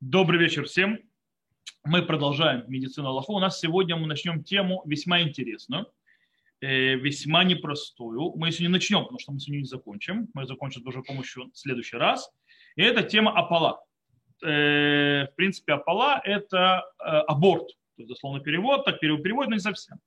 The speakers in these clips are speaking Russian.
Добрый вечер всем. Мы продолжаем медицину Аллаху. У нас сегодня мы начнем тему весьма интересную, э, весьма непростую. Мы сегодня начнем, потому что мы сегодня не закончим. Мы закончим уже помощью в следующий раз. И это тема апала. Э, в принципе, апала – это э, аборт. То есть, дословно перевод, так перевод, но не совсем.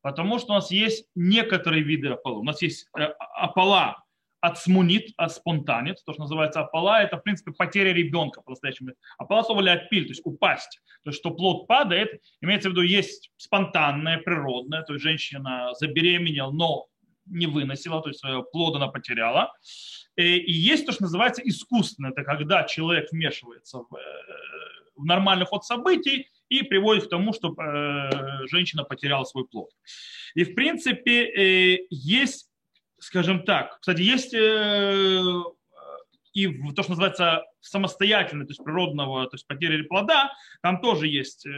Потому что у нас есть некоторые виды апала. У нас есть апала отсмунит, отспонтанит, то, что называется апала, это, в принципе, потеря ребенка по-настоящему. Апала слово отпиль, то есть упасть. То есть, что плод падает, имеется в виду, есть спонтанное, природное, то есть женщина забеременела, но не выносила, то есть плод она потеряла. И есть то, что называется искусственное, это когда человек вмешивается в, э, в нормальный ход событий и приводит к тому, что э, женщина потеряла свой плод. И, в принципе, э, есть скажем так, кстати, есть э, и то, что называется самостоятельно, то есть природного, то есть потери плода, там тоже есть э,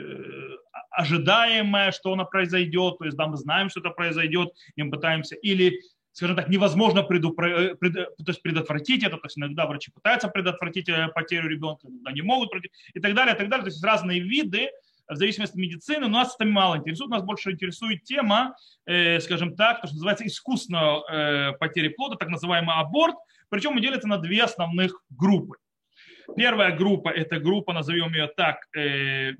ожидаемое, что оно произойдет, то есть да, мы знаем, что это произойдет, и мы пытаемся, или скажем так, невозможно предупро... Э, пред... то есть предотвратить это, то есть иногда врачи пытаются предотвратить потерю ребенка, иногда не могут, и так далее, и так далее, то есть разные виды, в зависимости от медицины, но нас это мало интересует, нас больше интересует тема, э, скажем так, то, что называется искусственная э, потери плода, так называемый аборт, причем он делится на две основных группы. Первая группа – это группа, назовем ее так, э,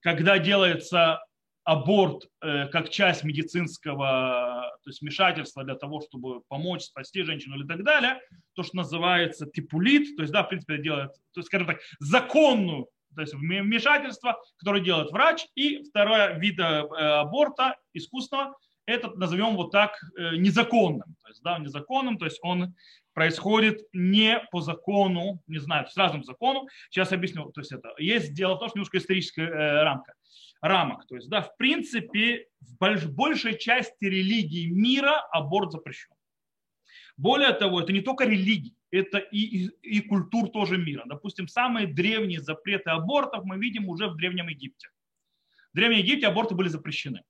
когда делается аборт э, как часть медицинского то есть вмешательства для того, чтобы помочь, спасти женщину или так далее, то, что называется типулит, то есть, да, в принципе, делает, то есть, скажем так, законную то есть вмешательство, которое делает врач. И второй вид э, аборта искусственного, этот назовем вот так э, незаконным. То есть, да, незаконным, то есть он происходит не по закону, не знаю, с разным закону. Сейчас объясню. То есть это есть дело в том, что немножко историческая э, рамка рамок. То есть, да, в принципе, в большей части религий мира аборт запрещен. Более того, это не только религии это и, и, культур тоже мира. Допустим, самые древние запреты абортов мы видим уже в Древнем Египте. В Древнем Египте аборты были запрещены.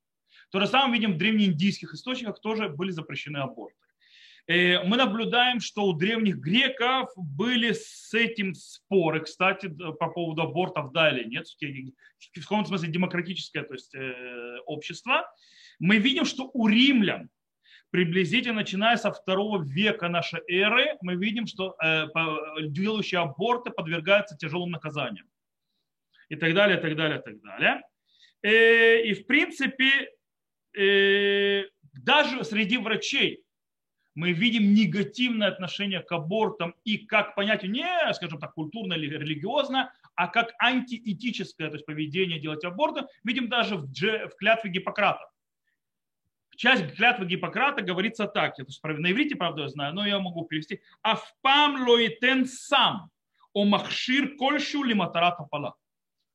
То же самое видим в древнеиндийских источниках тоже были запрещены аборты. Э, мы наблюдаем, что у древних греков были с этим споры, кстати, по поводу абортов, да или нет, в каком-то смысле демократическое то есть, э, общество. Мы видим, что у римлян приблизительно начиная со второго века нашей эры, мы видим, что э, делающие аборты подвергаются тяжелым наказаниям. И так далее, и так далее, и так далее. Э, и в принципе, э, даже среди врачей мы видим негативное отношение к абортам и как понятию не, скажем так, культурно или религиозно, а как антиэтическое то есть поведение делать аборты, видим даже в, в клятве Гиппократа часть клятвы Гиппократа говорится так, я на иврите, правда, я знаю, но я могу перевести. Афпам лоитен сам о махшир кольшу лиматарата пала.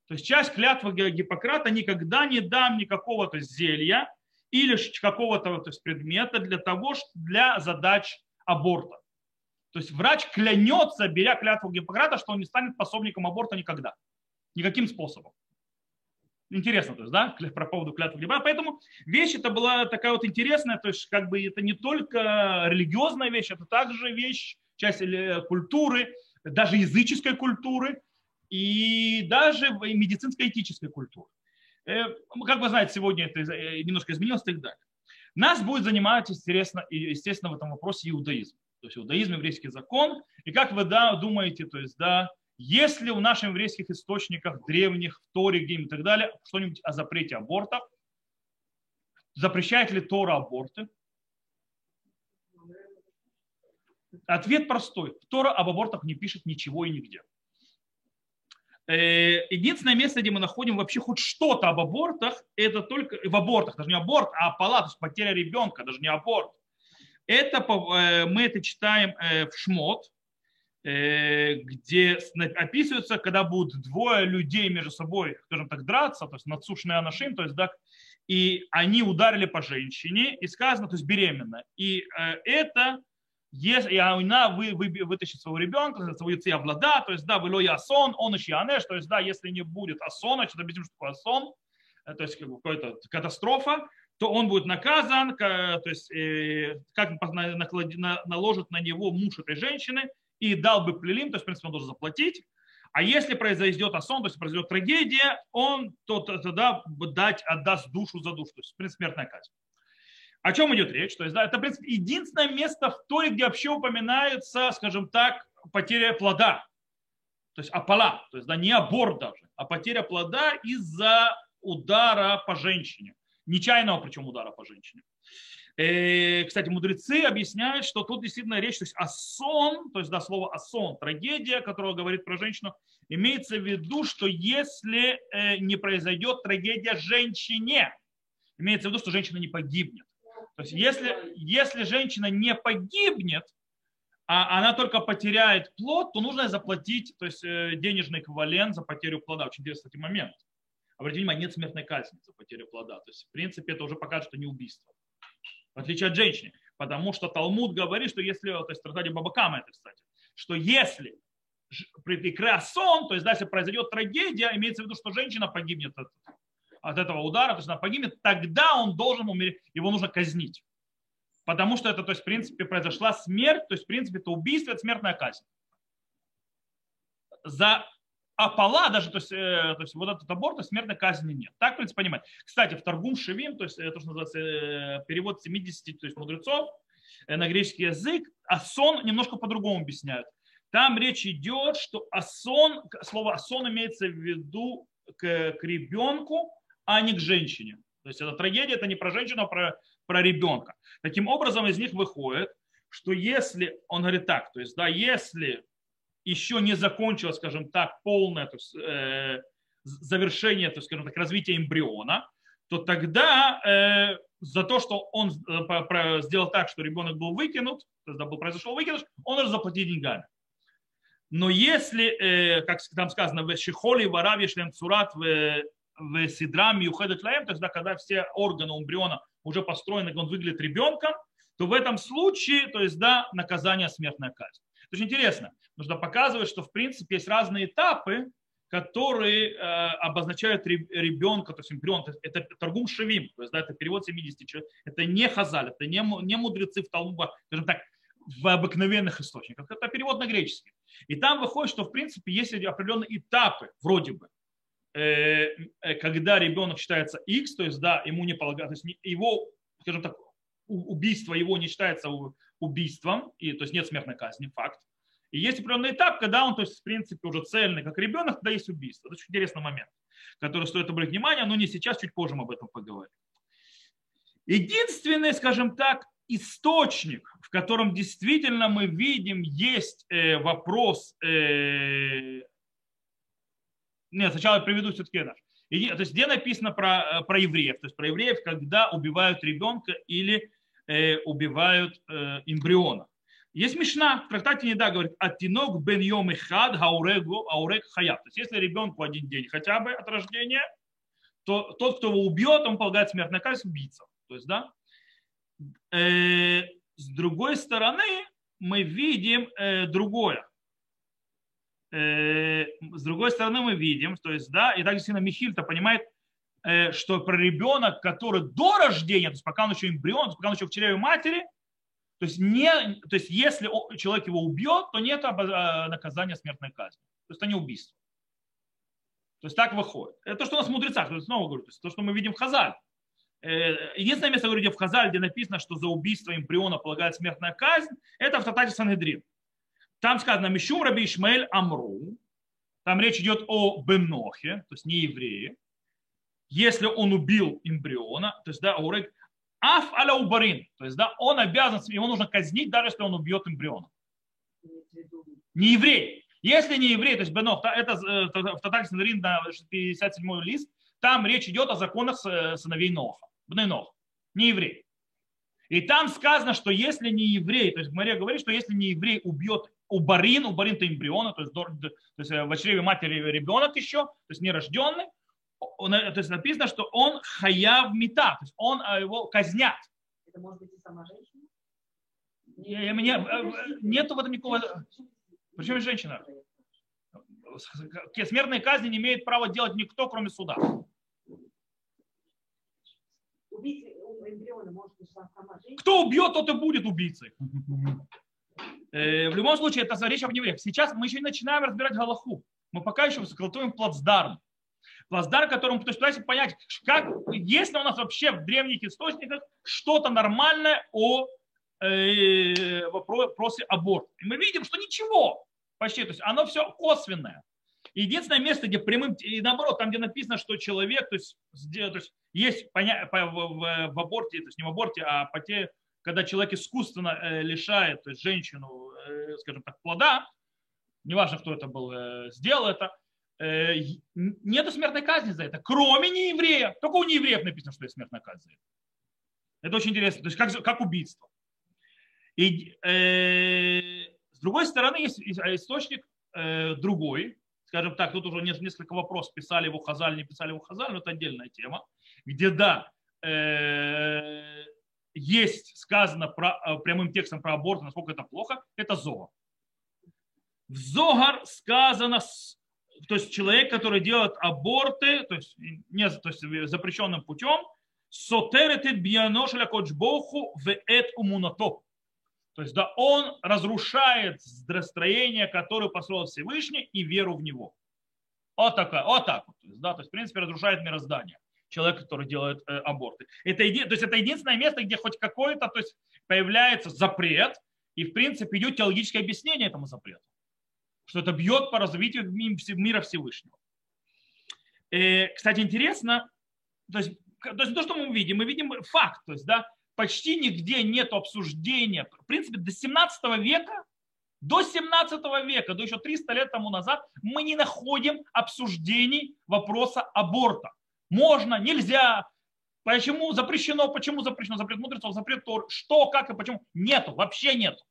То есть часть клятвы Гиппократа никогда не дам никакого то есть, зелья или какого-то то есть, предмета для того, для задач аборта. То есть врач клянется, беря клятву Гиппократа, что он не станет пособником аборта никогда. Никаким способом. Интересно, то есть, да, про поводу клятвы Гиба. Поэтому вещь это была такая вот интересная, то есть, как бы это не только религиозная вещь, это также вещь, часть э, культуры, даже языческой культуры и даже медицинской этической культуры. Э, как вы знаете, сегодня это э, немножко изменилось и так далее. Нас будет занимать, естественно, естественно в этом вопросе иудаизм. То есть иудаизм, еврейский закон. И как вы да, думаете, то есть, да, если в наших еврейских источниках, древних, в Торе, где и так далее, что-нибудь о запрете абортов, запрещает ли Тора аборты? Ответ простой. Тора об абортах не пишет ничего и нигде. Э, единственное место, где мы находим вообще хоть что-то об абортах, это только в абортах, даже не аборт, а апала, то есть потеря ребенка, даже не аборт. Это э, мы это читаем э, в Шмот, где описывается, когда будут двое людей между собой, скажем так, драться, то есть надсушенные анашим, то есть, да, и они ударили по женщине, и сказано, то есть беременна. И э, это, если она вы, вы, вытащит своего ребенка, своего влада, то есть, да, было я сон, он еще анеш, то есть, да, если не будет асона, что объясним, что такое сон, э, то есть, какая-то катастрофа, то он будет наказан, то есть, как наложит на него муж этой женщины, и дал бы плелим, то есть, в принципе, он должен заплатить, А если произойдет осон, то есть произойдет трагедия, он то, тогда дать, отдаст душу за душу, то есть предсмертная казнь. О чем идет речь? То есть, да, это, в принципе, единственное место в Торе, где вообще упоминается, скажем так, потеря плода. То есть апала, то есть да, не аборт даже, а потеря плода из-за удара по женщине. Нечаянного причем удара по женщине. Э, кстати, мудрецы объясняют, что тут действительно речь, то есть осон, то есть да, слово осон, трагедия, которая говорит про женщину, имеется в виду, что если э, не произойдет трагедия женщине, имеется в виду, что женщина не погибнет. То есть если, если женщина не погибнет, а она только потеряет плод, то нужно заплатить то есть, э, денежный эквивалент за потерю плода. Очень интересный кстати, момент. Обратите внимание, нет смертной казни за потерю плода. То есть, в принципе, это уже покажет, что не убийство в отличие от женщины. Потому что Талмуд говорит, что если, то есть Тратади Бабакама это, кстати, что если при сон, то есть если произойдет трагедия, имеется в виду, что женщина погибнет от, от этого удара, то есть она погибнет, тогда он должен умереть, его нужно казнить. Потому что это, то есть, в принципе, произошла смерть, то есть, в принципе, это убийство, это смертная казнь. За Апала даже, то есть, э, то есть вот этот аборт, то смертной казни нет. Так, в принципе, понимать. Кстати, в Торгум Шевим, то есть э, то, что называется э, перевод 70 то есть мудрецов на греческий язык, а сон немножко по-другому объясняют. Там речь идет, что асон, слово асон имеется в виду к, к ребенку, а не к женщине. То есть это трагедия, это не про женщину, а про, про ребенка. Таким образом, из них выходит, что если, он говорит так, то есть, да, если еще не закончилось, скажем так, полное то есть, э, завершение, то есть, скажем так, развития эмбриона, то тогда э, за то, что он э, сделал так, что ребенок был выкинут, то есть, да, был произошел выкидыш, он должен заплатить деньгами. Но если, э, как там сказано, в Шихоли, Варави, Шлем Цурат, в, в Сидраме, Юхедет Лаем, есть, да, когда все органы эмбриона уже построены, он выглядит ребенком, то в этом случае, то есть, да, наказание смертная казнь. Это очень интересно. Нужно показывать, что в принципе есть разные этапы, которые э, обозначают ребенка, то есть эмбрион. Это торгум шевим, то есть да, это перевод 70 человек. Это не хазаль, это не, не мудрецы в Талмуде, скажем так, в обыкновенных источниках. Это перевод на греческий. И там выходит, что в принципе есть определенные этапы, вроде бы, э, э, когда ребенок считается X, то есть да, ему не полагается, то есть его, скажем так, убийство его не считается убийством, и, то есть нет смертной казни, факт. И есть определенный этап, когда он, то есть, в принципе, уже цельный, как ребенок, когда есть убийство. Это очень интересный момент, который стоит обратить внимание, но не сейчас, чуть позже мы об этом поговорим. Единственный, скажем так, источник, в котором действительно мы видим, есть э, вопрос, э, нет, сначала я приведу все-таки наш. То есть где написано про, э, про евреев, то есть про евреев, когда убивают ребенка или убивают э, эмбриона. Есть Мишна в трактате Неда, говорит, атинок бен йом и хад хаурегу аурек хаяб. То есть если ребенку один день хотя бы от рождения, то тот, кто его убьет, он полагает смертная казнь убийца. То есть, да. Э, с другой стороны, мы видим э, другое. Э, с другой стороны, мы видим, то есть, да, и так действительно Михиль-то понимает, э, что про ребенок, который до рождения, то есть пока он еще эмбрион, пока он еще в чреве матери, то есть, не, то есть если человек его убьет, то нет э, наказания смертной казни. То есть это не убийство. То есть так выходит. Это то, что у нас в мудрецах, то есть снова говорю, то, есть то, что мы видим в Хазаль. Единственное место, где в Хазаль, где написано, что за убийство эмбриона полагает смертная казнь, это в Татаре Сангедрин. Там сказано Мишум Раби Ишмаэль Амру. Там речь идет о Бенохе, то есть не евреи. Если он убил эмбриона, то есть да, урек Аф аля убарин, то есть да, он обязан, его нужно казнить, даже если он убьет эмбриона. Не еврей. Если не еврей, то есть Бенох, это э, в Татаре Сандрин на 57 лист, там речь идет о законах э, сыновей Ноха. Бней Не еврей. И там сказано, что если не еврей, то есть Мария говорит, что если не еврей убьет у барин, у барин то эмбриона, то есть, то есть э, в чреве матери ребенок еще, то есть нерожденный, то есть написано, что он хаяв мета, то есть он э, его казнят. Это может быть и сама женщина? Не, не, нету в этом никакого... Причем женщина? Смертные казни не имеет права делать никто, кроме суда. Кто убьет, тот и будет убийцей. Э, в любом случае, это речь об евреях. Сейчас мы еще не начинаем разбирать Галаху. Мы пока еще эксплуатируем плацдарм. Плацдарм, которым, то есть пытаемся понять, как, есть ли у нас вообще в древних источниках что-то нормальное о э, вопросе аборта. И мы видим, что ничего почти, то есть оно все косвенное. Единственное место, где прямым, и наоборот, там, где написано, что человек, то есть, то есть есть поня, по, в, в, аборте, то есть не в аборте, а по те, когда человек искусственно э, лишает то есть женщину, э, скажем так, плода, неважно, кто это был, э, сделал это, э, нет смертной казни за это, кроме нееврея. Только у неевреев написано, что есть смертная казнь за это. Это очень интересно, то есть как, как убийство. И э, с другой стороны, есть источник э, другой, скажем так, тут уже несколько вопросов, писали его Хазаль, не писали его Хазаль, но это отдельная тема, где да, э, есть сказано про, э, прямым текстом про аборт, насколько это плохо, это Зогар. В Зогар сказано, то есть человек, который делает аборты, то есть, не, то есть запрещенным путем, сотеретит бьяношеля кочбоху в эт умунато. То есть, да, он разрушает строение, которое построил Всевышний, и веру в него. Вот, такая, вот так вот. То есть, да, то есть, в принципе, разрушает мироздание. Человек, который делает э, аборты. Это, еди, то есть, это единственное место, где хоть какой-то то есть, появляется запрет, и, в принципе, идет теологическое объяснение этому запрету. Что это бьет по развитию мира Всевышнего. Э, кстати, интересно, то есть, то есть то, что мы видим, мы видим факт, то есть, да, почти нигде нет обсуждения. В принципе, до 17 века, до 17 века, до еще 300 лет тому назад, мы не находим обсуждений вопроса аборта. Можно, нельзя, почему запрещено, почему запрещено, запрет мудрецов, запрет Тор, что, как и почему. Нету, вообще нету.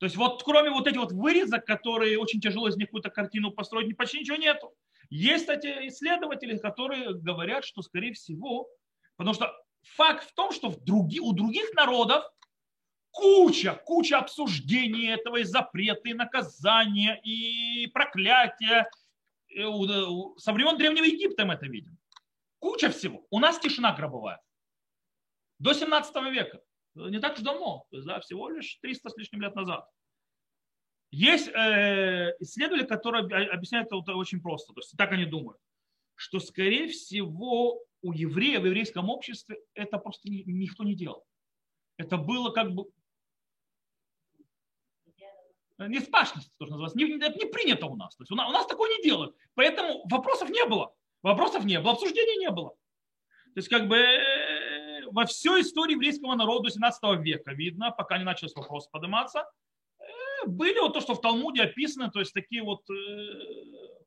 То есть вот кроме вот этих вот вырезок, которые очень тяжело из них какую-то картину построить, почти ничего нету. Есть, кстати, исследователи, которые говорят, что, скорее всего, потому что факт в том, что в други, у других народов куча, куча обсуждений этого и запреты, и наказания, и проклятия. Со времен Древнего Египта мы это видим. Куча всего. У нас тишина гробовая. До 17 века. Не так уж давно. То есть, да, всего лишь 300 с лишним лет назад. Есть э, исследователи, которые объясняют это очень просто. То есть так они думают, что, скорее всего, у евреев в еврейском обществе это просто никто не делал. Это было как бы не спашность, тоже называется. Не, не принято у нас. То есть у нас, у нас такое не делают. Поэтому вопросов не было. Вопросов не было, обсуждений не было. То есть как бы э, во всей истории еврейского народа 17 века видно, пока не начались вопросы подниматься, э, были вот то, что в Талмуде описано, то есть такие вот... Э,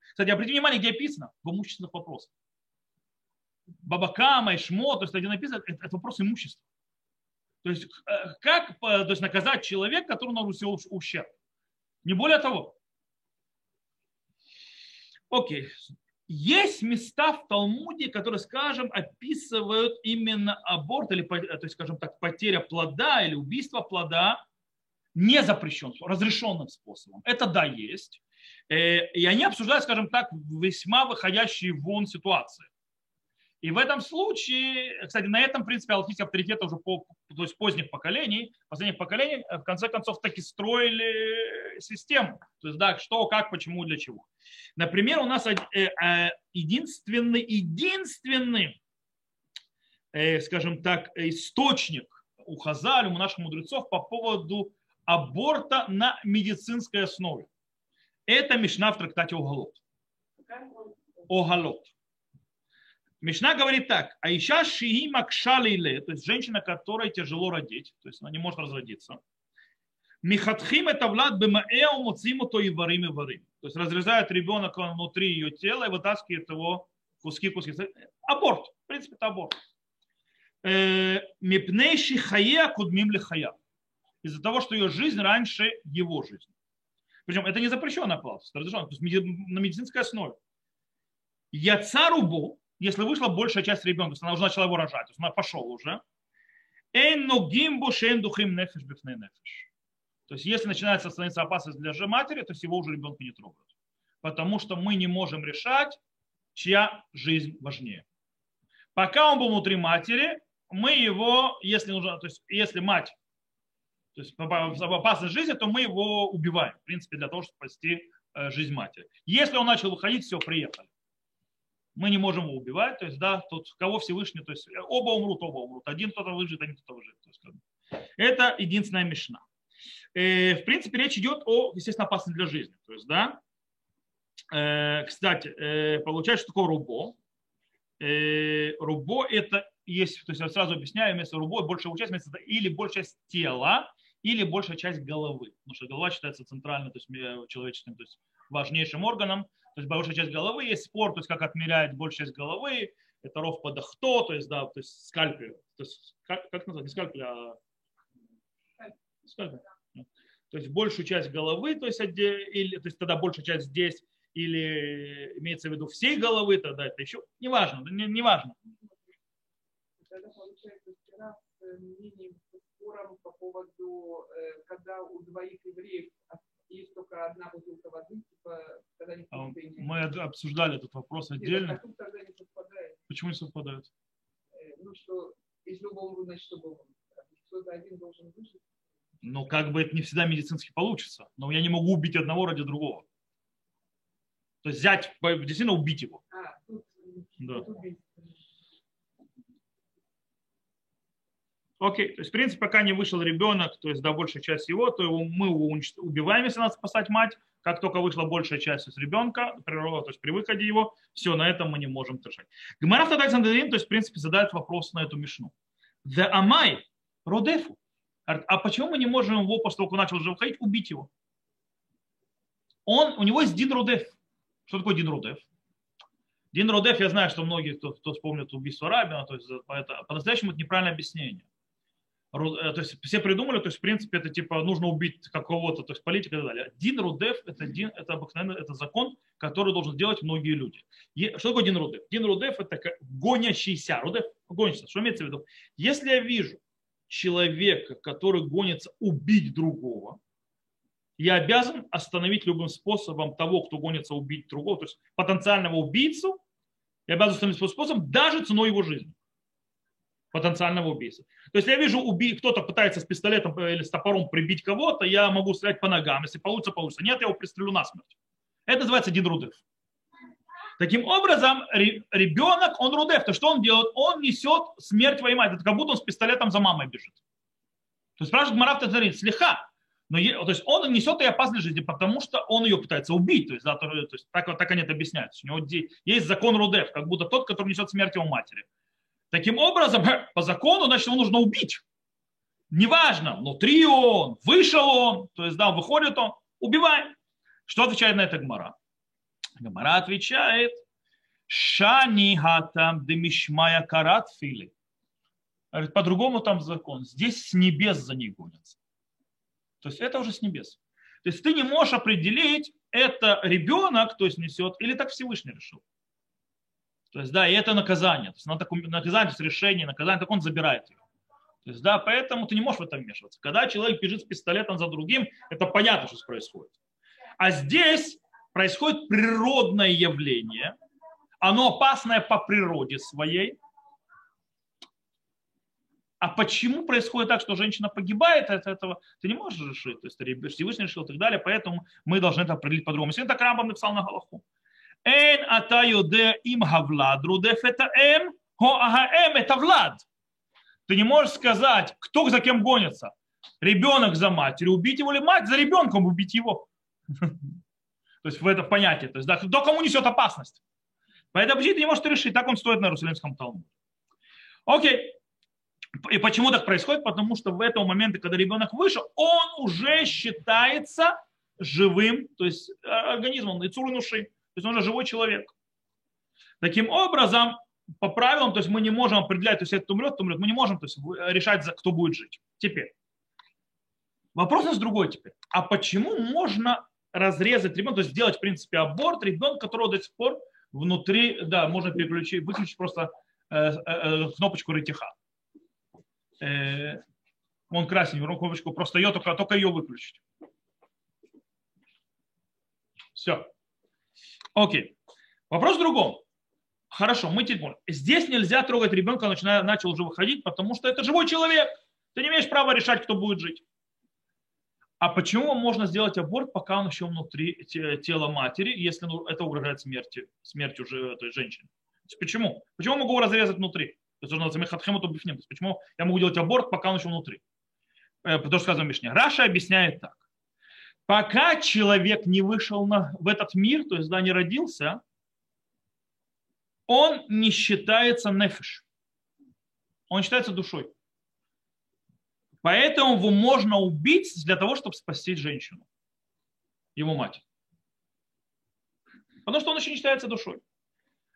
кстати, обратите внимание, где описано? В имущественных вопросах. Бабакама и то есть где написано, это, это вопрос имущества. То есть э, как то есть, наказать человека, который наносил ущерб. Не более того. Окей. Есть места в Талмуде, которые, скажем, описывают именно аборт или, то есть, скажем так, потеря плода или убийство плода не запрещенным, разрешенным способом. Это да, есть. Э, и они обсуждают, скажем так, весьма выходящие вон ситуации. И в этом случае, кстати, на этом, в принципе, алхимические авторитеты уже по, то есть поздних поколений, последних поколений, э, в конце концов, таки строили систему. То есть, да, что, как, почему, для чего. Например, у нас э, э, единственный, единственный, скажем так, источник у Хазаль, у наших мудрецов по поводу аборта на медицинской основе. Это Мишна в трактате Огалот. Огалот. Мишна говорит так, а ища шии макшалиле, то есть женщина, которой тяжело родить, то есть она не может разродиться. Михатхим это влад бемаэу муциму то и варим и варим. То есть разрезает ребенок внутри ее тела и вытаскивает его куски-куски. Аборт. В принципе, это аборт. Э, Мипнейши хая кудмим ли хая. Из-за того, что ее жизнь раньше его жизни. Причем это не запрещенная плата, это разрешено, то есть на медицинской основе. Яцарубу, если вышла большая часть ребенка, то она уже начала его рожать, то есть она пошел уже. То есть если начинается становиться опасность для же матери, то есть его уже ребенка не трогают. Потому что мы не можем решать, чья жизнь важнее. Пока он был внутри матери, мы его, если, нужно, то есть, если мать то есть в опасной жизни, то мы его убиваем, в принципе, для того, чтобы спасти э, жизнь матери. Если он начал выходить, все, приехали. Мы не можем его убивать, то есть, да, тут кого Всевышний, то есть оба умрут, оба умрут. Один кто-то выживет, один кто-то выживет. То есть, это единственная мешна. Э, в принципе, речь идет о, естественно, опасности для жизни. То есть, да, э, кстати, э, получается, что такое рубо. Э, рубо это есть, то есть я сразу объясняю, вместо рубо большая часть вместо или большая часть тела, или большая часть головы. Потому что голова считается центральным, то есть человеческим, то есть важнейшим органом. То есть большая часть головы есть спор, то есть как отмеряет большая часть головы, это ров подохто, то есть, да, то есть скальпель. То есть, как, как назвать? Не скальпель, а скальпель. То есть большую часть головы, то есть, или, то есть тогда большая часть здесь, или имеется в виду всей головы, тогда это еще не важно, не, не важно. Тогда получается вчера с мнением, спором по поводу, э, когда у двоих евреев есть только одна бутылка воды, типа, когда не а Мы обсуждали этот вопрос отдельно. Нет, тогда не совпадает. Почему не совпадает? Э, ну, что если оба умрут, значит. Кто-то один должен выжить. Ну, как бы это не всегда медицински получится. Но я не могу убить одного ради другого. То есть взять, действительно убить его. А, тут, да. тут убить. Окей, то есть, в принципе, пока не вышел ребенок, то есть, да, большая часть его, то его, мы его убиваем, если надо спасать мать. Как только вышла большая часть из ребенка, природа, то есть при выходе его, все, на этом мы не можем держать. Гмараф Тадай Сандрин, то есть, в принципе, задает вопрос на эту мишну. The Амай Родефу. А почему мы не можем его, после того, как он начал уже выходить, убить его? Он, у него есть Дин Родеф. Что такое Дин Родеф? Дин Родеф, я знаю, что многие, кто, кто вспомнит убийство Рабина, то есть по-настоящему это неправильное объяснение. Э, то есть все придумали, то есть в принципе это типа нужно убить какого-то, то есть политика и так далее. Дин Рудев это, дин, это обыкновенно это закон, который должен делать многие люди. Что такое Дин Рудев? Дин Рудев это гонящийся. Рудев гонится. Что имеется в виду? Если я вижу человека, который гонится убить другого, я обязан остановить любым способом того, кто гонится убить другого, то есть потенциального убийцу, я обязан остановить любым способом, даже ценой его жизни потенциального убийцы. То есть я вижу, уби... кто-то пытается с пистолетом или с топором прибить кого-то, я могу стрелять по ногам. Если получится, получится. Нет, я его пристрелю насмерть. Это называется дидрудев. Таким образом, ребенок, он рудев, то что он делает? Он несет смерть твоей матери. Это как будто он с пистолетом за мамой бежит. То есть спрашивает Марав Тазарин, слегка. Но, то есть он несет ей опасность жизни, потому что он ее пытается убить. То есть, да, то, то есть так, так они это объясняют. У него есть закон Рудев, как будто тот, который несет смерть его матери. Таким образом, по закону, значит, его нужно убить. Неважно, внутри он, вышел он, то есть, да, выходит он, убиваем. Что отвечает на это Гмара? Гмара отвечает, Шани хатам демишмая карат фили. По-другому там закон. Здесь с небес за них гонятся. То есть это уже с небес. То есть ты не можешь определить, это ребенок, то есть несет, или так Всевышний решил. То есть, да, и это наказание. То есть, на таком, наказание, то есть решение, наказание, так он забирает его. То есть, да, поэтому ты не можешь в это вмешиваться. Когда человек бежит с пистолетом за другим, это понятно, что происходит. А здесь происходит природное явление, оно опасное по природе своей. А почему происходит так, что женщина погибает от этого, ты не можешь решить. То есть Всевышний решил и так далее, поэтому мы должны это определить по-другому. Сегодня так Рамбам написал на Галаху. Эн ата йоде им хавлад рудеф это эм, хо агаэм это влад. Ты не можешь сказать, кто за кем гонится. Ребенок за матерью, убить его или мать за ребенком убить его. То есть в это понятие. То есть да, кто кому несет опасность. Поэтому ты не можешь решить. Так он стоит на Иерусалимском Талмуде. Окей. И почему так происходит? Потому что в этом моменте, когда ребенок вышел, он уже считается живым, то есть э, организмом, и цурнуши. То есть он же живой человек. Таким образом, по правилам, то есть мы не можем определять, то есть это умрет, то умрет, мы не можем то есть, решать, кто будет жить. Теперь. Вопрос нас другой теперь. А почему можно разрезать ребенка, то есть сделать, в принципе, аборт ребенка, которого до сих пор внутри, да, можно переключить, выключить просто э, э, э кнопочку ретиха. Э, он красненький, кнопочку, просто ее, только, только ее выключить. Все. Окей. Вопрос в другом. Хорошо, мы теперь Здесь нельзя трогать ребенка, начиная, начал уже выходить, потому что это живой человек. Ты не имеешь права решать, кто будет жить. А почему можно сделать аборт, пока он еще внутри тела матери, если ну, это угрожает смерти, смерти уже этой женщины? Почему? Почему могу разрезать внутри? То есть. Почему я могу делать аборт, пока он еще внутри? Э, потому что сказано Мишне. Раша объясняет так. Пока человек не вышел на, в этот мир, то есть да, не родился, он не считается нефиш. Он считается душой. Поэтому его можно убить для того, чтобы спасти женщину, его мать. Потому что он еще не считается душой.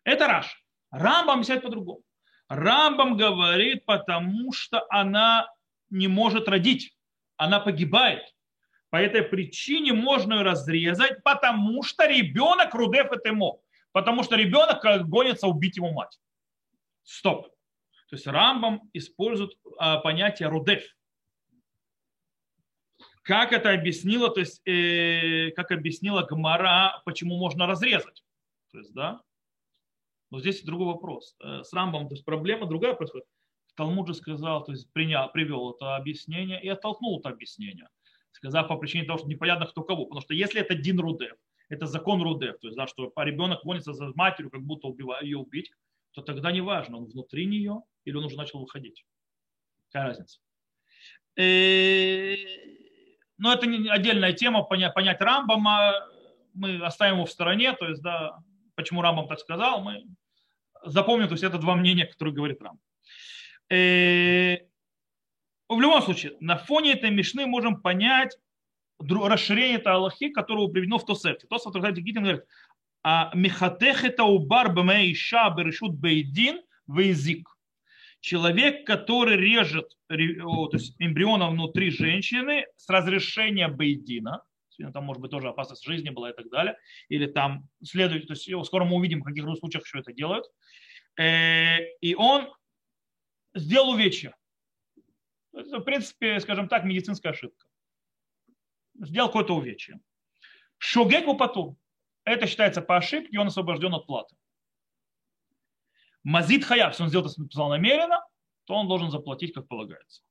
Это Раш. Рамбам объясняет по-другому. Рамбам говорит, потому что она не может родить. Она погибает. По этой причине можно ее разрезать, потому что ребенок рудев это ему. Потому что ребенок гонится убить его мать. Стоп. То есть Рамбам использует а, понятие рудев. Как это объяснила, то есть, э, как объяснила Гмара, почему можно разрезать. То есть, да, но здесь другой вопрос. Э, с Рамбом то есть проблема другая происходит. Талмуд же сказал, то есть принял, привел это объяснение и оттолкнул это объяснение. Сказав по причине того, что непонятно кто кого. Потому что если это Дин Рудев, это закон Рудев, то есть, да, что ребенок гонится за матерью, как будто убивая, ее убить, то тогда не важно, он внутри нее или он уже начал выходить. Какая разница? Э, но это отдельная тема, понять, Рамбама, мы оставим его в стороне, то есть, да, почему Рамбам так сказал, мы запомним, то есть это два мнения, которые говорит Рамбам. Э, в любом случае, на фоне этой мишны можем понять расширение этой Аллахи, которое приведено в Тосефте. Тосефт Гитин говорит, а мехатех это убар баме иша берешут бейдин вейзик. Человек, который режет то есть эмбриона внутри женщины с разрешения бейдина, там может быть тоже опасность жизни была и так далее, или там следует, то есть скоро мы увидим, в каких случаях еще это делают, э, и он сделал увечья. В принципе, скажем так, медицинская ошибка. Сделал какое-то увечье. Шогек потом. Это считается по ошибке, он освобожден от платы. Мазит хаяб, если он сделал это намеренно, то он должен заплатить, как полагается.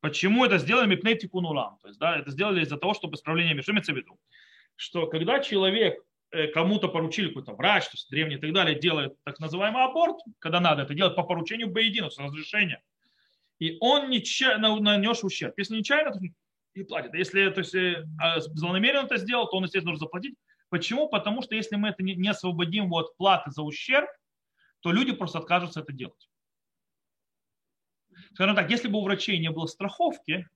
Почему это сделали мипней тикунулам? То есть, да, это сделали из-за того, чтобы исправление. Что имеется в виду? Что когда человек э, кому-то поручили, какой-то врач, то есть древний и так далее, делает так называемый аборт, когда надо это делать по поручению Бейдина, с разрешения, и он нечаянно нанес ущерб. Если нечаянно, то не платит. Если то есть, э, а злонамеренно это сделал, то он, естественно, должен заплатить. Почему? Потому что если мы это не освободим от платы за ущерб, то люди просто откажутся это делать скажем так, если бы у врачей не было страховки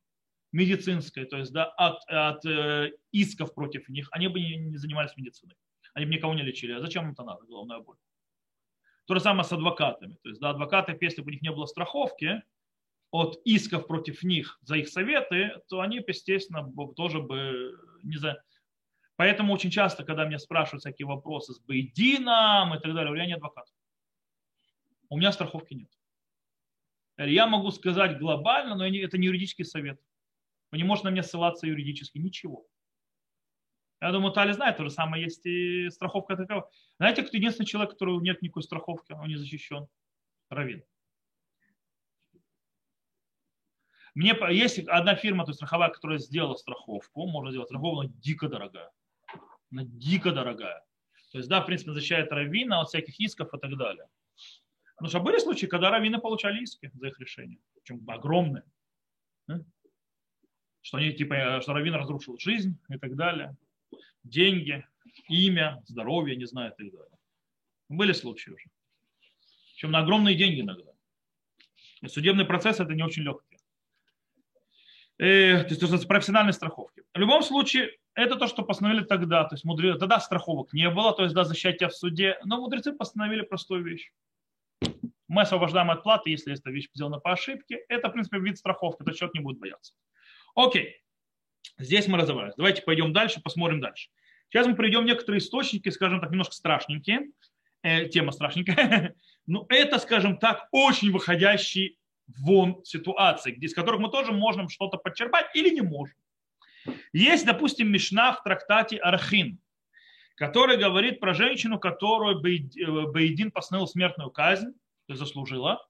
медицинской, то есть да, от, от э, исков против них, они бы не, не занимались медициной. Они бы никого не лечили. А зачем им это надо, головная боль? То же самое с адвокатами. То есть да, адвокаты, если бы у них не было страховки от исков против них за их советы, то они, естественно, тоже бы не за... Поэтому очень часто, когда меня спрашивают всякие вопросы с Бейдином и так далее, я не адвокат. У меня страховки нет. Я могу сказать глобально, но это не юридический совет. Вы не можете на меня ссылаться юридически, ничего. Я думаю, Тали знает, то же самое есть и страховка такова. Знаете, кто единственный человек, у которого нет никакой страховки, он не защищен? Равин. Мне есть одна фирма, то есть страховая, которая сделала страховку, можно сделать страховку, но дико дорогая. Она дико дорогая. То есть, да, в принципе, защищает равина от всяких исков и так далее. Потому что были случаи, когда раввины получали иски за их решение, причем огромные. Что они типа, что раввин разрушил жизнь и так далее. Деньги, имя, здоровье, не знаю, и так далее. Были случаи уже. Причем на огромные деньги иногда. И судебный процесс это не очень легкий. Э, то есть это профессиональные страховки. В любом случае, это то, что постановили тогда. То есть мудрецы, тогда страховок не было, то есть да, защищать тебя в суде. Но мудрецы постановили простую вещь мы освобождаем от платы, если эта вещь сделана по ошибке. Это, в принципе, вид страховки, этот человек не будет бояться. Окей, здесь мы разобрались. Давайте пойдем дальше, посмотрим дальше. Сейчас мы придем некоторые источники, скажем так, немножко страшненькие. Э, тема страшненькая. Но это, скажем так, очень выходящий вон ситуации, из которых мы тоже можем что-то подчерпать или не можем. Есть, допустим, Мишна в трактате Архин, который говорит про женщину, которую Бейдин постановил смертную казнь, заслужила,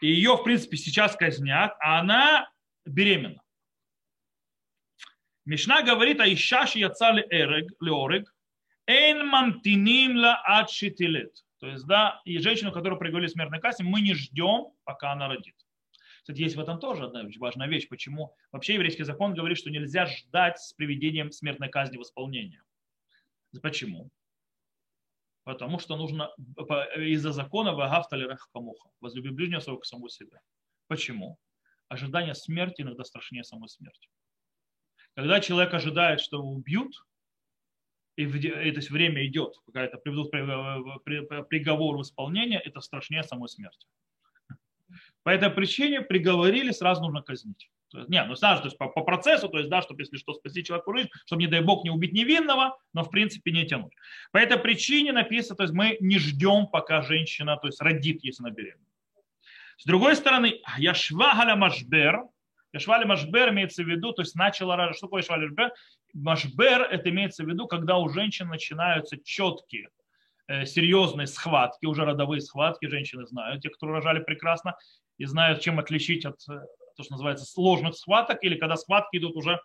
и ее, в принципе, сейчас казнят, а она беременна. Мишна говорит, а ищаши яцали эрег, леорег, эйн мамтиним ла ад. То есть, да, и женщину, которую приговорили смертной казни, мы не ждем, пока она родит. Кстати, есть в этом тоже одна важная вещь. Почему? Вообще еврейский закон говорит, что нельзя ждать с приведением смертной казни в исполнение. Почему? Потому что нужно из-за закона вагавталерах камуха. Возлюби ближнего своего к самому себе. Почему? Ожидание смерти иногда страшнее самой смерти. Когда человек ожидает, что его убьют, и, и то есть время идет, какая-то приведут приговор в исполнение, это страшнее самой смерти. По этой причине приговорили, сразу нужно казнить. Есть, нет, ну сразу, то есть по, по процессу, то есть, да, чтобы если что, спасти человеку жизнь, чтобы, не дай бог, не убить невинного, но в принципе не тянуть. По этой причине написано, то есть мы не ждем, пока женщина, то есть родит, если она беременна. С другой стороны, яшва галя машбер, яшвали машбер имеется в виду, то есть начала рожать. Что такое яшвали машбер? Машбер это имеется в виду, когда у женщин начинаются четкие серьезные схватки, уже родовые схватки, женщины знают, те, кто рожали прекрасно, и знают, чем отличить от э, то, что называется сложных схваток, или когда схватки идут уже,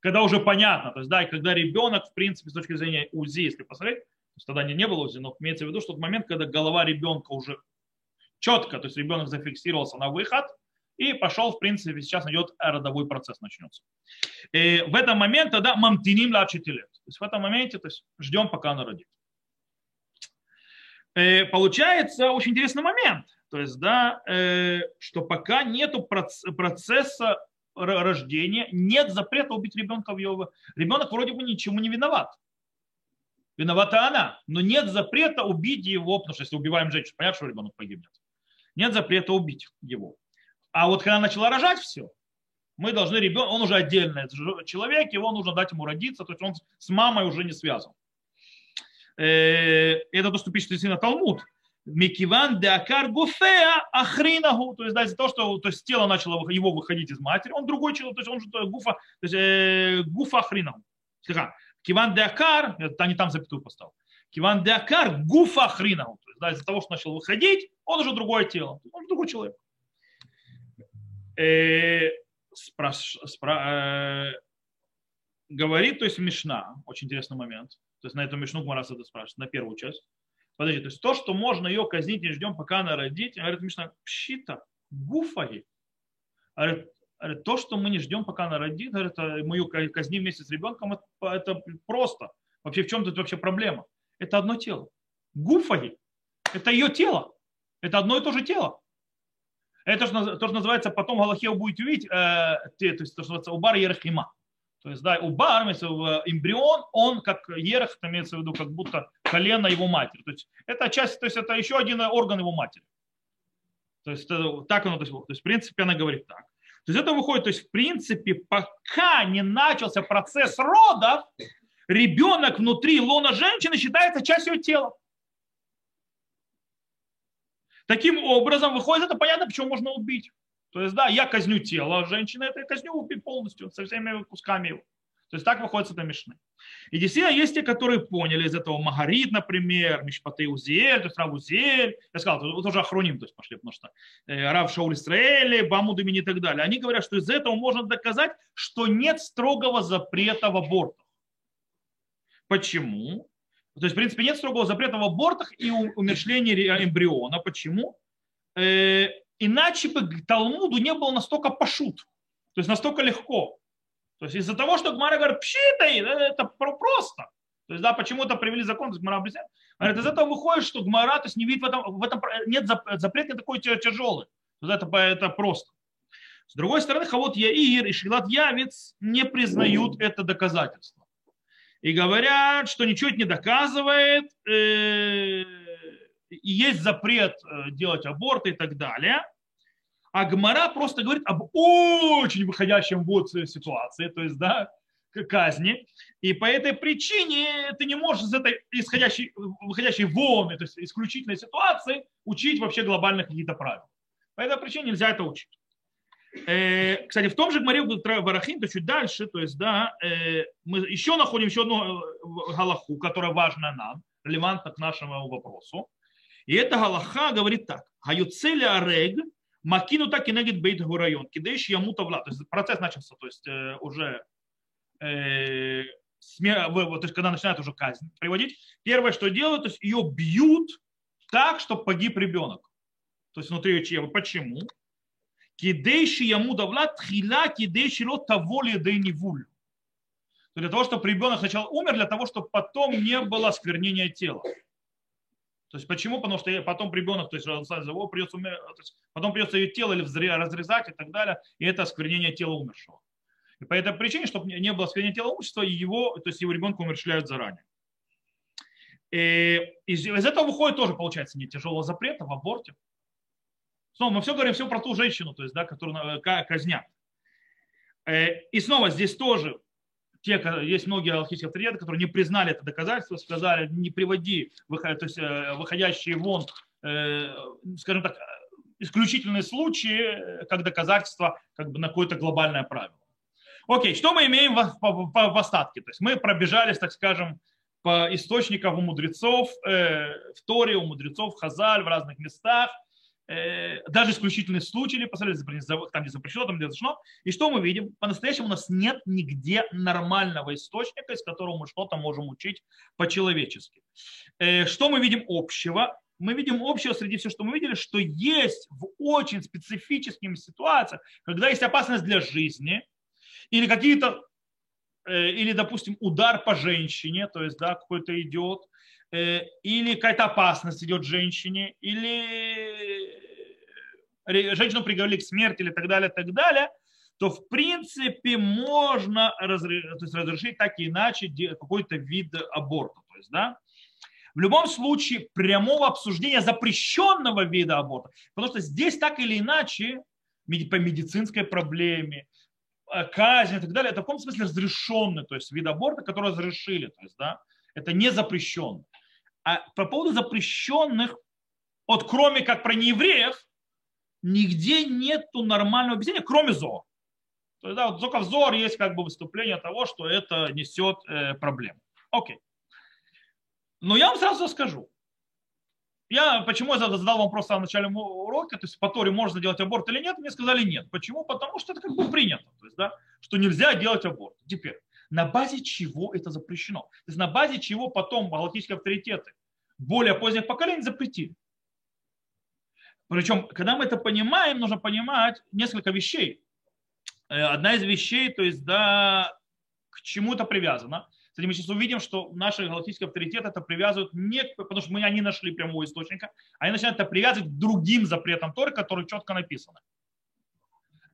когда уже понятно, то есть, да, и когда ребенок, в принципе, с точки зрения УЗИ, если посмотреть, то есть тогда не, не было УЗИ, но имеется в виду, что тот момент, когда голова ребенка уже четко, то есть ребенок зафиксировался на выход, и пошел, в принципе, сейчас идет родовой процесс начнется. И в этот момент тогда мамтиним ла лет. То есть в этом моменте то есть, ждем, пока она родит. И получается очень интересный момент. То есть, да, э, что пока нет процесса рождения, нет запрета убить ребенка в его... Ребенок вроде бы ничему не виноват. Виновата она, но нет запрета убить его, потому что если убиваем женщину, понятно, что ребенок погибнет. Нет запрета убить его. А вот когда начала рожать все, мы должны ребенок, он уже отдельный человек, его нужно дать ему родиться, то есть он с мамой уже не связан. Э, это то, что пишет действительно Талмуд. Микиван деакар гуфеа ахринаху. То есть, да, из-за того, что то есть, тело начало его выходить из матери, он другой человек, то есть он же гуфа, то есть, э, гуфа ахринаху. Слегка. Киван деакар, это они там запятую поставил. Киван деакар гуфа ахринаху. То есть, да, из-за того, что начал выходить, он уже другое тело, он уже другой человек. Э, спраш, спра, э, говорит, то есть Мишна, очень интересный момент, то есть на эту Мишну Гмарас это спрашивает, на первую часть, Подожди, то есть то, что можно ее казнить, не ждем, пока она родит, говорит Мишна, пщита, гуфаги. Говорит, говорит, то, что мы не ждем, пока она родит, говорит, а мы ее казним вместе с ребенком, это, просто. Вообще в чем тут вообще проблема? Это одно тело. Гуфаги. Это ее тело. Это одно и то же тело. Это то, что называется, потом в Галахе вы будете увидеть, э, то есть то, что называется убар ерахима. То есть, да, убар, имеется в эмбрион, он как ерах, имеется в виду, как будто колено его матери. То есть это часть, то есть это еще один орган его матери. То есть так оно, то есть, то есть в принципе она говорит так. То есть это выходит, то есть в принципе, пока не начался процесс родов, ребенок внутри лона женщины считается частью тела. Таким образом, выходит, это понятно, почему можно убить. То есть, да, я казню тело женщины, это я казню полностью, со всеми кусками его. То есть так выходит с этой мишны. И действительно есть те, которые поняли из этого Магарит, например, Мишпаты Узель, то есть Рав Узель, я сказал, вот уже охроним, то есть пошли, потому что э, Рав Шауль Исраэли, Бамуд и так далее. Они говорят, что из этого можно доказать, что нет строгого запрета в абортах. Почему? То есть, в принципе, нет строгого запрета в абортах и умерщвлении эмбриона. Почему? Э, Иначе бы Талмуду не было настолько пошут, то есть настолько легко. То есть из-за того, что Гмара говорит, пшита, это просто. То есть, да, почему-то привели закон, то есть Гмара объясняет. Говорит, из этого выходит, что Гмара, то есть не видит в этом, в этом нет запрет не такой тяжелый. То есть это, это просто. С другой стороны, Хавот Яир и Шилат Явец не признают это доказательство. И говорят, что ничего это не доказывает. Э, и есть запрет э, делать аборты и так далее. А Гмара просто говорит об очень выходящем вот ситуации, то есть, да, казни. И по этой причине ты не можешь из этой исходящей, выходящей вон, то есть исключительной ситуации, учить вообще глобальных какие-то правила. По этой причине нельзя это учить. Э, кстати, в том же Гмаре Барахим, то чуть дальше, то есть, да, э, мы еще находим еще одну галаху, которая важна нам, релевантна к нашему вопросу. И эта галаха говорит так. Хаюцеля арег макину так и негит бейт гурайон. Кидейш яму тавла. То есть процесс начался, то есть э, уже э, смер... то есть когда начинают уже казнь приводить, первое, что делают, то есть ее бьют так, чтобы погиб ребенок. То есть внутри ее чрева. Почему? Кидейши ему давла тхила кидейши ло того ли невуль. Для того, чтобы ребенок сначала умер, для того, чтобы потом не было сквернения тела. То есть почему? Потому что потом ребенок, то есть его придется, то есть потом придется ее тело или разрезать и так далее, и это осквернение тела умершего. И по этой причине, чтобы не было осквернения тела имущества, его, то есть его ребенка умерщвляют заранее. И из, из этого выходит тоже, получается, не тяжелого запрета в аборте. Снова мы все говорим все про ту женщину, то есть, да, которую казнят. Э, и снова здесь тоже те, есть многие алхимические авторитеты, которые не признали это доказательство, сказали, не приводи то есть, э, выходящие вон, э, скажем так, исключительные случаи, как доказательство как бы на какое-то глобальное правило. Окей, что мы имеем в, остатке? То есть мы пробежались, так скажем, по источникам у мудрецов, э, в Торе, у мудрецов, в Хазаль, в разных местах, Э, даже исключительные случаи или посмотрели, там где запрещено, там где разрешено. И что мы видим? По-настоящему у нас нет нигде нормального источника, из которого мы что-то можем учить по-человечески. Э, что мы видим общего? Мы видим общего среди всего, что мы видели, что есть в очень специфических ситуациях, когда есть опасность для жизни, или какие-то, э, или, допустим, удар по женщине, то есть, да, какой-то идет, или какая-то опасность идет женщине, или женщину приговорили к смерти или так далее, так далее, то в принципе можно разрешить, то есть разрешить так и иначе какой-то вид аборта. То есть, да, в любом случае прямого обсуждения запрещенного вида аборта, потому что здесь так или иначе по медицинской проблеме, э, казнь и так далее, это в каком смысле разрешенный, то есть вид аборта, который разрешили, то есть, да, это не запрещенный. А по поводу запрещенных, от кроме как про неевреев, нигде нету нормального объяснения, кроме Зор. То есть, да, вот только в Зор есть как бы выступление того, что это несет э, проблему. Окей. Но я вам сразу скажу. Я почему я задал вам просто в начале урока, то есть по Торе можно делать аборт или нет, мне сказали нет. Почему? Потому что это как бы принято, то есть, да, что нельзя делать аборт. Теперь, на базе чего это запрещено? То есть на базе чего потом галактические авторитеты более поздних поколений запретили. Причем, когда мы это понимаем, нужно понимать несколько вещей. Э, одна из вещей, то есть, да, к чему это привязано. Кстати, мы сейчас увидим, что наши галактические авторитеты это привязывают не, потому что мы они нашли прямого источника, они начинают это привязывать к другим запретам Торы, которые четко написаны.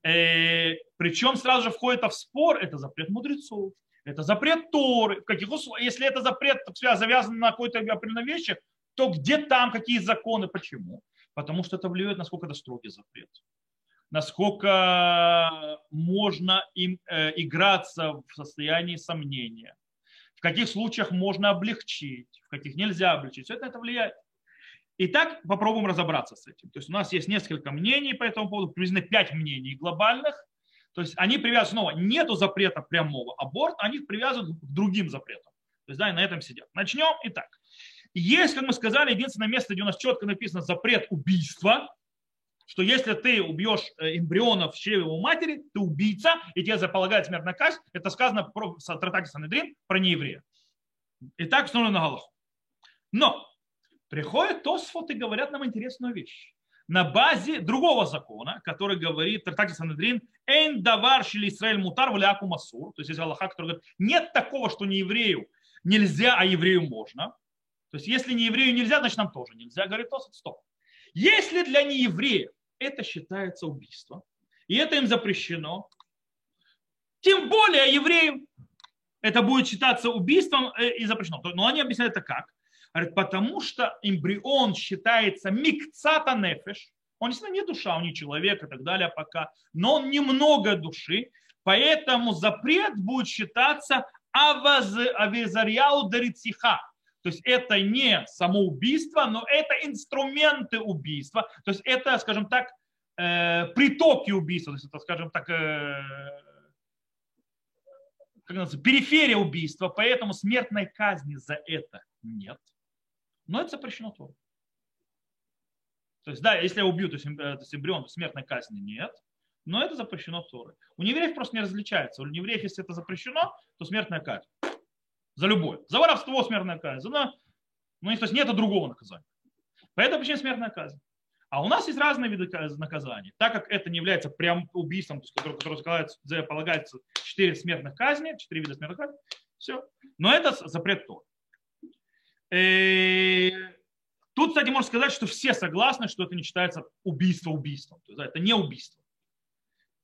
Э, причем сразу же входит в спор, это запрет мудрецов, это запрет Торы. В каких условиях, если это запрет завязан на какой-то определенной вещи, то где там какие законы, почему? потому что это влияет, насколько это строгий запрет, насколько можно им э, играться в состоянии сомнения, в каких случаях можно облегчить, в каких нельзя облегчить. Все это, это влияет. Итак, попробуем разобраться с этим. То есть у нас есть несколько мнений по этому поводу, приблизительно пять мнений глобальных. То есть они привязывают снова, нету запрета прямого аборта, они привязывают к другим запретам. То есть да, и на этом сидят. Начнем. Итак, есть, как мы сказали, единственное место, где у нас четко написано запрет убийства, что если ты убьешь э, эмбриона в чреве у матери, ты убийца, и тебе заполагает смертная казнь, это сказано про Тратаке Санедрин про нееврея. И так установлено на Галаху. Но приходят Тосфот и говорят нам интересную вещь. На базе другого закона, который говорит Тратаке Санедрин, «Эйн давар шили Исраэль мутар вляку масур», то есть есть Галаха, который говорит, нет такого, что не еврею нельзя, а еврею можно. То есть если не еврею нельзя, значит нам тоже нельзя. Говорит Тосот, стоп. Если для неевреев это считается убийством, и это им запрещено, тем более евреям это будет считаться убийством э, и запрещено. Но они объясняют это как? Говорят, потому что эмбрион считается микцата нефеш, он действительно не душа, он не человек и так далее пока, но он немного души, поэтому запрет будет считаться авазарьяу дарициха, то есть это не самоубийство, но это инструменты убийства. То есть это, скажем так, э, притоки убийства. То есть это, скажем так, э, как называется, периферия убийства. Поэтому смертной казни за это нет. Но это запрещено Торой. То есть, да, если убью, то есть, э, то эмбрион, смертной казни нет. но это запрещено Торой. У неевреев просто не различается. У неевреев, если это запрещено, то смертная казнь. За любое. За воровство смертная казнь. За, ну, то есть нет другого наказания. Поэтому причина смертная казнь. А у нас есть разные виды наказаний. Так как это не является прям убийством, то которое, которое полагается 4 смертных казни, 4 вида смертных казни, все. Но это запрет Тор. Э, тут, кстати, можно сказать, что все согласны, что это не считается убийство убийством. То есть, да, это не убийство.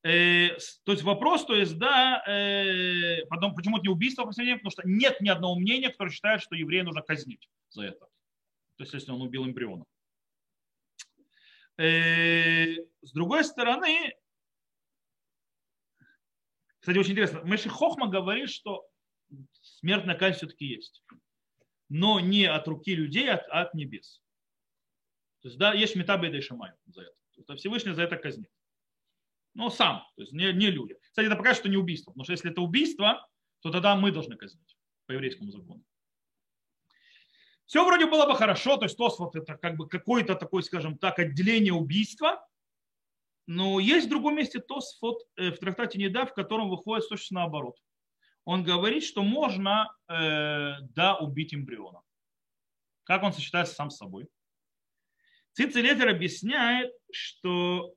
Э, то есть вопрос, то есть, да, э, потом, почему это не убийство, потому что нет ни одного мнения, которое считает, что еврея нужно казнить за это. То есть, если он убил эмбриона. С другой стороны, кстати, очень интересно, Мэши Хохма говорит, что смертная казнь все-таки есть. Но не от руки людей, а от небес. То есть, да, есть метабы и шамай за это. То есть, Всевышний за это казнит. Но сам, то есть не, не люди. Кстати, это покажет, что не убийство. Потому что если это убийство, то тогда мы должны казнить по еврейскому закону. Все вроде было бы хорошо, то есть Тосфот это как бы какое-то такое, скажем так, отделение убийства, но есть в другом месте Тосфот э, в трактате Неда, в котором выходит точно наоборот он говорит, что можно э, да, убить эмбриона. Как он сочетается сам с собой? Цицелетер объясняет, что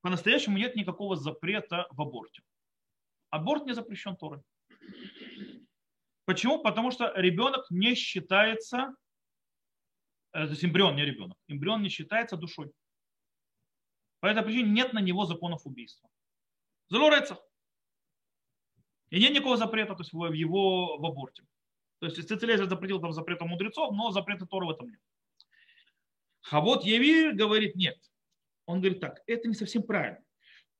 по-настоящему нет никакого запрета в аборте. Аборт не запрещен Торой. Почему? Потому что ребенок не считается, э, то есть эмбрион, не ребенок, эмбрион не считается душой. По этой причине нет на него законов убийства. Залорецах. И нет никакого запрета то есть, в его в аборте. То есть Цицелезер запретил там запрета мудрецов, но запрета Тора в этом нет. А вот Евир говорит нет. Он говорит так, это не совсем правильно.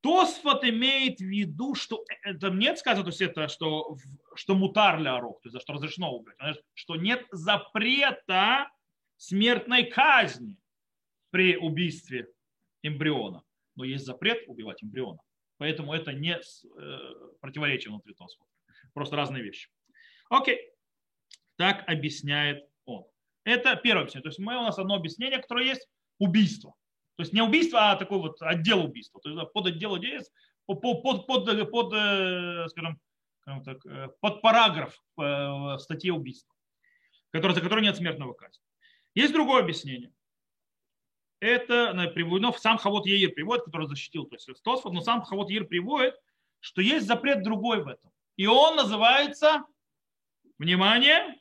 Тосфот имеет в виду, что это нет сказано, то есть это, что, что мутар ля рог, то есть что разрешено убить, что нет запрета смертной казни при убийстве эмбриона. Но есть запрет убивать эмбриона. Поэтому это не э, противоречие внутри Тосфота. Просто разные вещи. Окей. Так объясняет он. Это первое объяснение. То есть мы, у нас одно объяснение, которое есть убийство. То есть не убийство, а такой вот отдел убийства. То есть под отдел действий, под, под, под, под, э, скажем, так, э, под параграф в убийства, который, за который нет смертного казни. Есть другое объяснение это приводит, но сам Хавот Еир приводит, который защитил то есть Тосфот, но сам Хавот Еир приводит, что есть запрет другой в этом. И он называется, внимание,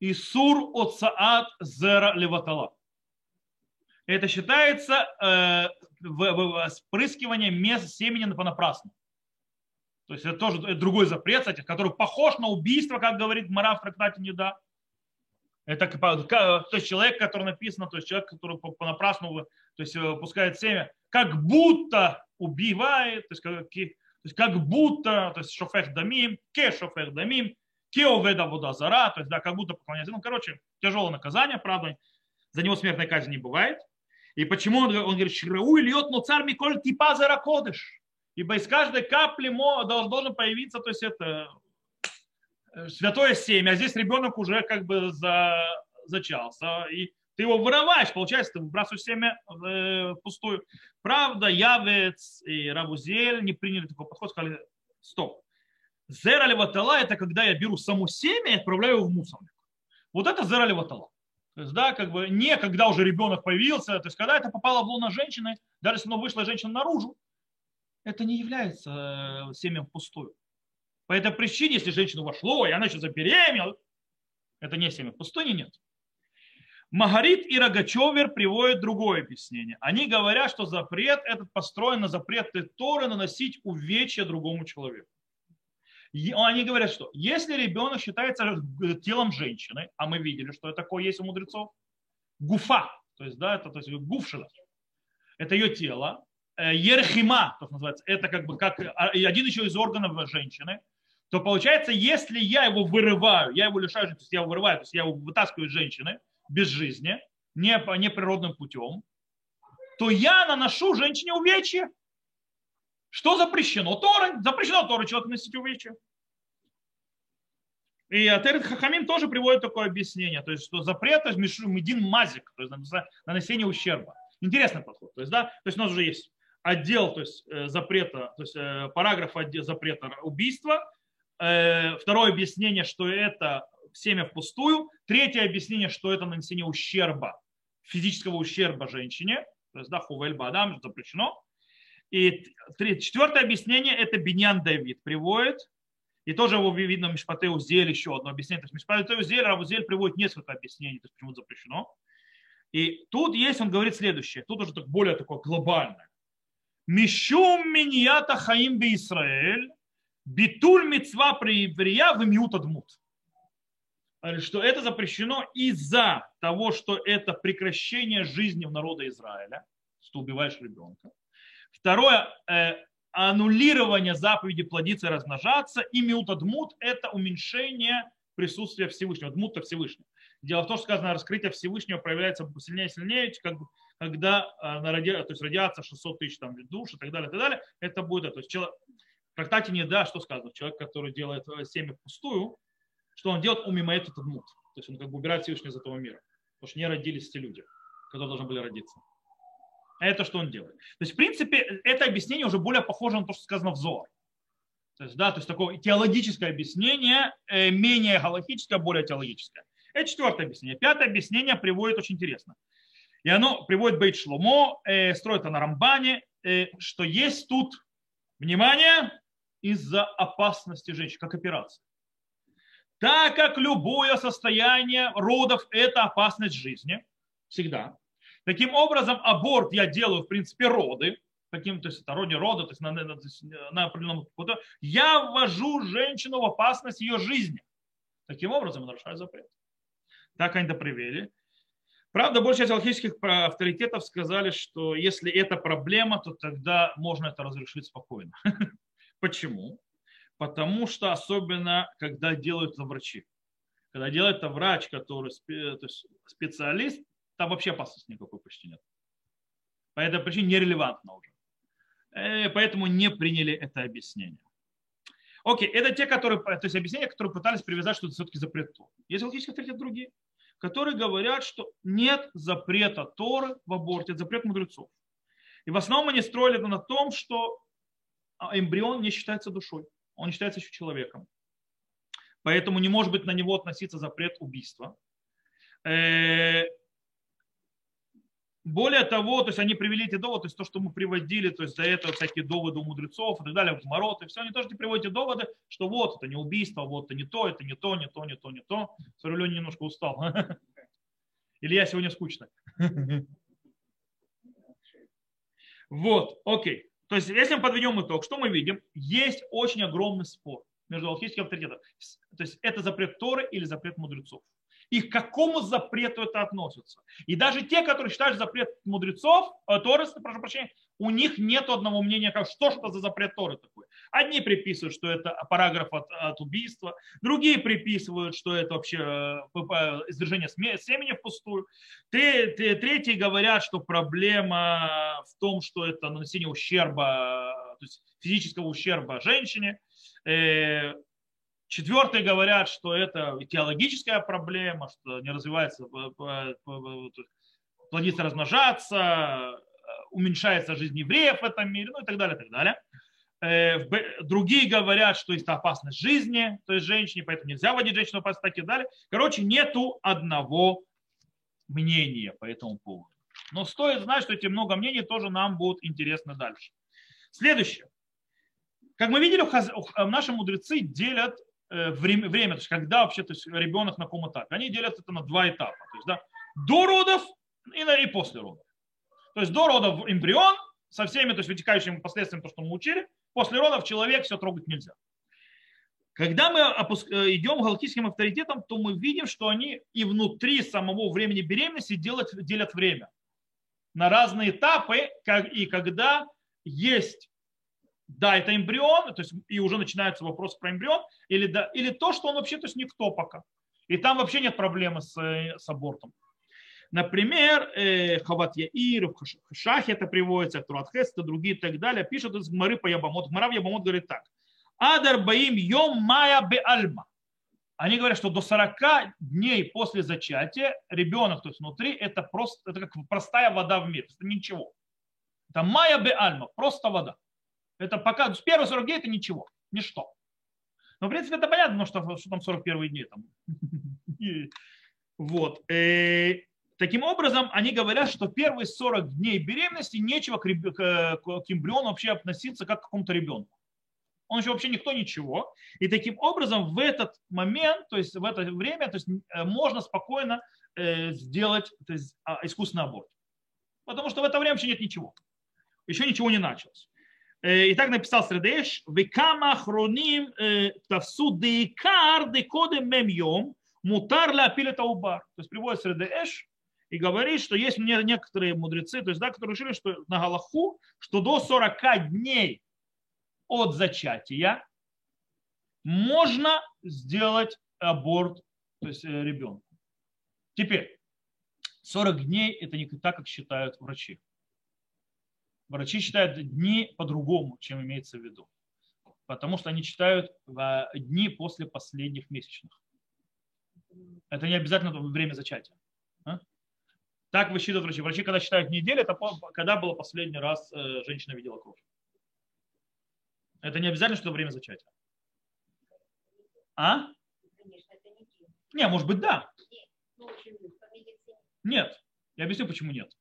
Исур Оцаат Зера Леватала. Это считается э, в, спрыскивание мест семени понапрасну. То есть это тоже другой запрет, кстати, который похож на убийство, как говорит Мара в трактате Неда. Это то есть человек, который написано, то есть человек, который понапрасну то есть э, пускает семя, как будто убивает, то есть как, то есть как будто, то есть шофех дамим, ке шофех дамим, ке оведа вода зара, то есть да, как будто поклоняется. Ну, короче, тяжелое наказание, правда, за него смертной казни не бывает. И почему он, он говорит, шрау льет, но царь Миколь типа заракодыш. Ибо из каждой капли должен появиться, то есть это святое семя, а здесь ребенок уже как бы за, зачался, и ты его вырываешь, получается, ты выбрасываешь семя э, пустую. Правда, Явец и Рабузель не приняли такой подход, сказали, стоп. Зера леватала – это когда я беру само семя и отправляю его в мусорник. Вот это зера леватала. То есть, да, как бы не когда уже ребенок появился, то есть, когда это попало в луна женщины, даже если оно вышло женщина наружу, это не является э, семем пустую. По этой причине, если женщина вошло, и она еще забеременела, это не семя пустыни, нет. Магарит и Рогачевер приводят другое объяснение. Они говорят, что запрет этот построен на запреты Торы наносить увечья другому человеку. Они говорят, что если ребенок считается телом женщины, а мы видели, что такое есть у мудрецов, гуфа, то есть, да, это то есть гуфшина, это ее тело, э, ерхима, то называется, это как бы как а, один еще из органов женщины, то получается, если я его вырываю, я его лишаю, то есть я его вырываю, то есть я его вытаскиваю из женщины без жизни, не, не природным путем, то я наношу женщине увечье. Что запрещено? Торы. Запрещено Торы человек носить увечье. И Атерет Хахамим тоже приводит такое объяснение, то есть что запрет медин мазик, то есть нанесение ущерба. Интересный подход. То есть, да, то есть у нас уже есть отдел то есть, э, запрета, то есть э, параграф отдел запрета убийства, второе объяснение, что это семя впустую, третье объяснение, что это нанесение ущерба, физического ущерба женщине, то есть да, хувель бадам запрещено. И четвертое объяснение это Биньян Давид приводит, и тоже его видно в Мишпате Узель еще одно объяснение. То есть Мишпате Узель, Равузель приводит несколько объяснений, то есть почему запрещено. И тут есть, он говорит следующее, тут уже более такое глобальное. Мишум миньята хаим би Исраэль, битуль мецва приеврия в мют Что это запрещено из-за того, что это прекращение жизни в народа Израиля, что убиваешь ребенка. Второе, э, аннулирование заповеди плодиться и размножаться. И мютадмут – это уменьшение присутствия Всевышнего, дмута Всевышнего. Дело в том, что сказано, раскрытие Всевышнего проявляется сильнее и сильнее, как, когда а, на ради, то есть радиация 600 тысяч там, душ и так далее, и так далее. Это будет, то есть трактате не да, что сказано, человек, который делает э, семя впустую, что он делает умимает этот мут. То есть он как бы убирает Всевышнего из этого мира. Потому что не родились те люди, которые должны были родиться. А это что он делает. То есть, в принципе, это объяснение уже более похоже на то, что сказано в Зор. То есть, да, то есть такое теологическое объяснение, э, менее галактическое, более теологическое. Это четвертое объяснение. Пятое объяснение приводит очень интересно. И оно приводит Бейт Шломо, э, строит на Рамбане, э, что есть тут, внимание, из-за опасности женщин, как операция. Так как любое состояние родов – это опасность жизни, всегда. Таким образом, аборт я делаю, в принципе, роды, таким, то есть это роде рода, то есть на, на, на определенном я ввожу женщину в опасность ее жизни. Таким образом, нарушаю запрет. Так они это привели. Правда, большая часть алхимических авторитетов сказали, что если это проблема, то тогда можно это разрешить спокойно. Почему? Потому что особенно, когда делают это врачи. Когда делает это врач, который то есть специалист, там вообще опасности никакой почти нет. По этой причине нерелевантно уже. Э, поэтому не приняли это объяснение. Окей, это те, которые, то есть объяснения, которые пытались привязать, что это все-таки запрет Торы. Есть логические авторитеты другие, которые говорят, что нет запрета Торы в аборте, это запрет мудрецов. И в основном они строили на том, что эмбрион не считается душой, он считается еще человеком. Поэтому не может быть на него относиться запрет убийства. Э, более того, то есть они привели эти доводы, то есть то, что мы приводили, то есть до этого всякие доводы у мудрецов и так далее, и все, они тоже приводят доводы, что вот это не убийство, вот это не то, это не то, не то, не то, не то. Смотрю, Леня немножко устал. Или я сегодня скучно. Вот, окей. То есть, если мы подведем итог, что мы видим? Есть очень огромный спор между алхимическими авторитетами. То есть, это запрет Торы или запрет мудрецов и к какому запрету это относится. И даже те, которые считают запрет мудрецов, э, Торы, прошу прощения, у них нет одного мнения, как что что за запрет Торы такой. Одни приписывают, что это параграф от, от убийства, другие приписывают, что это вообще э, извержение семени впустую. Третьи говорят, что проблема в том, что это нанесение ущерба, то есть физического ущерба женщине. Э, Четвертые говорят, что это теологическая проблема, что не развивается, плодится размножаться, уменьшается жизнь евреев в этом мире, ну и так далее, и так далее. Э, другие говорят, что есть опасность жизни, то есть женщине, поэтому нельзя водить женщину опасность, так и далее. Короче, нету одного мнения по этому поводу. Но стоит знать, что эти много мнений тоже нам будут интересны дальше. Следующее. Как мы видели, наши мудрецы делят Э, время, время, то есть когда вообще то есть ребенок на каком этапе. Они делят это на два этапа. То есть, да, до родов и, на, и после родов. То есть до родов эмбрион со всеми то есть, вытекающими последствиями, то, что мы учили. После родов человек все трогать нельзя. Когда мы опуск... Э, идем галактическим авторитетам, то мы видим, что они и внутри самого времени беременности делят, делят время на разные этапы, как, и когда есть да, это эмбрион, то есть и уже начинается вопрос про эмбрион, или, да, или то, что он вообще то есть никто пока. И там вообще нет проблемы с, э, с абортом. Например, э, Хават Яир, в Шахе это приводится, Турат Хеста, другие и так далее, пишут из Гмары по Ябамот. Гмара в Ябамот говорит так. Адар Баим Йом Майя Бе Альма. Они говорят, что до 40 дней после зачатия ребенок, то есть внутри, это просто это как простая вода в мире, это ничего. Это майя бе альма, просто вода. Это пока, с первых 40 дней это ничего, ничто. Но, в принципе, это понятно, что, что там 41 дни. Там. Вот. Э, таким образом, они говорят, что первые 40 дней беременности нечего к, эмбриону вообще относиться как к какому-то ребенку. Он еще вообще никто ничего. И таким образом в этот момент, то есть в это время, то есть э, можно спокойно э, сделать то есть, а, искусственный аборт. Потому что в это время вообще нет ничего. Еще ничего не началось. И так написал Средеш, «Векама хроним тавсу деикар декодем мем йом, мутар ля это убар. То есть приводит Средеш и говорит, что есть некоторые мудрецы, то есть, да, которые решили, что на Галаху, что до 40 дней от зачатия можно сделать аборт то есть э, ребенку. Теперь, 40 дней это не так, как считают врачи. Врачи считают дни по-другому, чем имеется в виду. Потому что они считают дни после последних месячных. Это не обязательно время зачатия. А? Так высчитывают врачи. Врачи, когда считают неделю, это когда было последний раз э, женщина видела кровь. Это не обязательно, что время зачатия. А? Не, может быть, да. Нет. Я объясню, почему нет.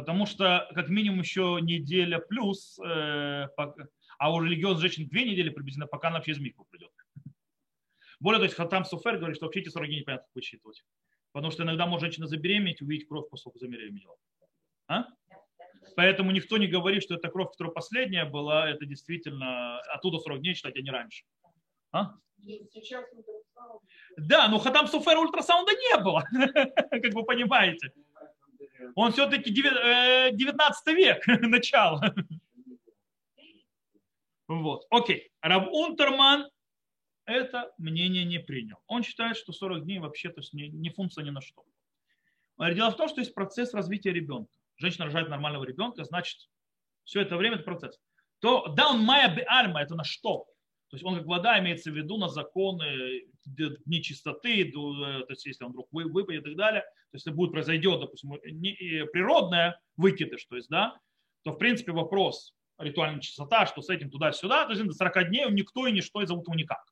Потому что как минимум еще неделя плюс, э, а у религиозных женщин две недели приблизительно, пока она вообще из микву придет. Более того, Хатам Суфер говорит, что вообще эти 40 дней непонятно как высчитывать. Потому что иногда может женщина забеременеть, увидеть кровь, поскольку забеременела. А? Поэтому никто не говорит, что эта кровь, которая последняя была, это действительно оттуда 40 дней считать, а не раньше. А? Да, но Хатам Суфер ультрасаунда не было, как вы понимаете. Он все-таки 19 э, век, начало. Вот, окей. Рав Унтерман это мнение не принял. Он считает, что 40 дней вообще то есть не, не функция ни на что. Дело в том, что есть процесс развития ребенка женщина рожает нормального ребенка, значит, все это время это процесс. То да, он майя бе альма, это на что? То есть он как вода имеется в виду на законы нечистоты, э, то есть если он вдруг выпадет и так далее, то есть если будет произойдет, допустим, природное выкидыш, то есть, да, то в принципе вопрос ритуальная чистота, что с этим туда-сюда, то есть до 40 дней никто и ничто и зовут его никак.